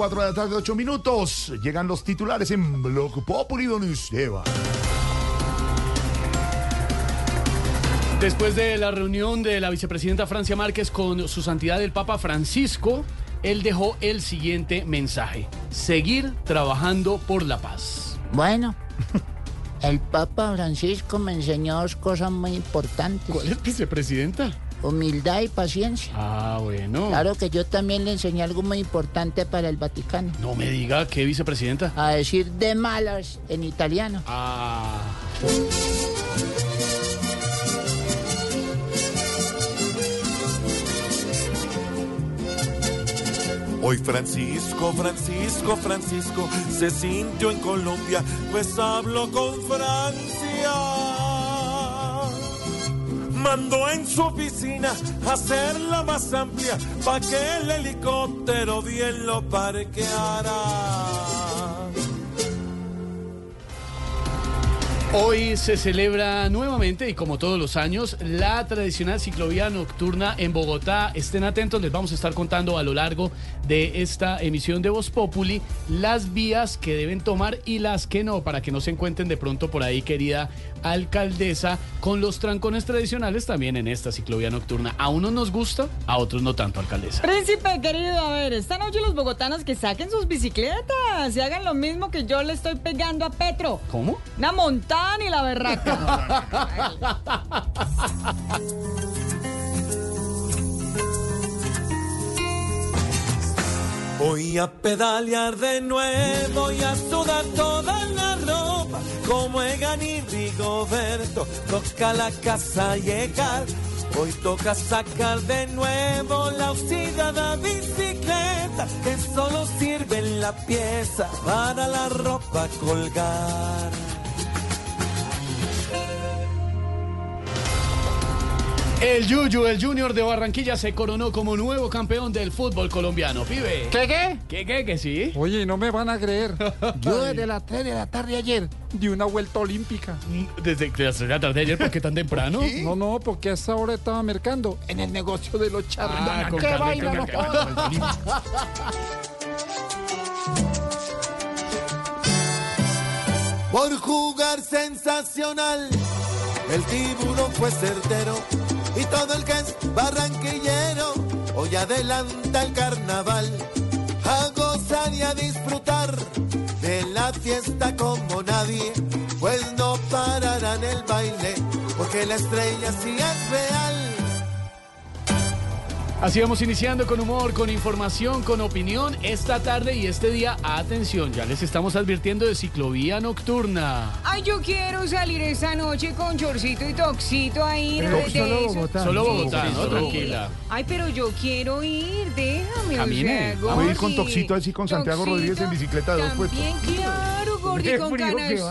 4 de la tarde, 8 minutos. Llegan los titulares en Blog Populi, don Esteban. Después de la reunión de la vicepresidenta Francia Márquez con su santidad el Papa Francisco, él dejó el siguiente mensaje. Seguir trabajando por la paz. Bueno, el Papa Francisco me enseñó dos cosas muy importantes. ¿Cuál es vicepresidenta? Humildad y paciencia. Ah, bueno. Claro que yo también le enseñé algo muy importante para el Vaticano. No me diga qué vicepresidenta. A decir de malas en italiano. Ah. Hoy Francisco, Francisco, Francisco se sintió en Colombia, pues habló con Francia. Mandó en su oficina hacerla más amplia para que el helicóptero bien lo parqueara. Hoy se celebra nuevamente y como todos los años la tradicional ciclovía nocturna en Bogotá. Estén atentos, les vamos a estar contando a lo largo de esta emisión de Voz Populi las vías que deben tomar y las que no, para que no se encuentren de pronto por ahí, querida alcaldesa, con los trancones tradicionales también en esta ciclovía nocturna. A unos nos gusta, a otros no tanto, alcaldesa. Príncipe querido, a ver, esta noche los bogotanos que saquen sus bicicletas y hagan lo mismo que yo le estoy pegando a Petro. ¿Cómo? Una ni la berraca. Voy a pedalear de nuevo y a sudar toda la ropa. Como Egan y Rigoberto, toca la casa llegar. Hoy toca sacar de nuevo la oxidada bicicleta que solo sirve en la pieza para la ropa colgar. El Yuyu, el Junior de Barranquilla, se coronó como nuevo campeón del fútbol colombiano. Pibe. ¿Qué qué? ¿Qué, qué, que sí? Oye, no me van a creer. Yo desde las 3 de la tarde ayer di una vuelta olímpica. Desde las 3 de la tarde ayer, ¿por qué tan temprano? No, no, porque a esa hora estaba mercando en el negocio de los charros. Ah, ¡Qué con no! Por jugar sensacional, el tiburón fue certero y todo el que es barranquillero hoy adelanta el carnaval a gozar y a disfrutar de la fiesta como nadie, pues no pararán el baile porque la estrella sí es real. Así vamos iniciando con humor, con información, con opinión. Esta tarde y este día, atención, ya les estamos advirtiendo de ciclovía nocturna. Ay, yo quiero salir esta noche con chorcito y toxito a ir Pero de solo eso. Bogotá. Solo Bogotá, sí, ¿no? Tranquila. Ay, pero yo quiero ir, déjame. Camine. O sea, Voy a ir con. Toxito así con Santiago Rodríguez en bicicleta de dos puestos. También, claro, Gordi, con frío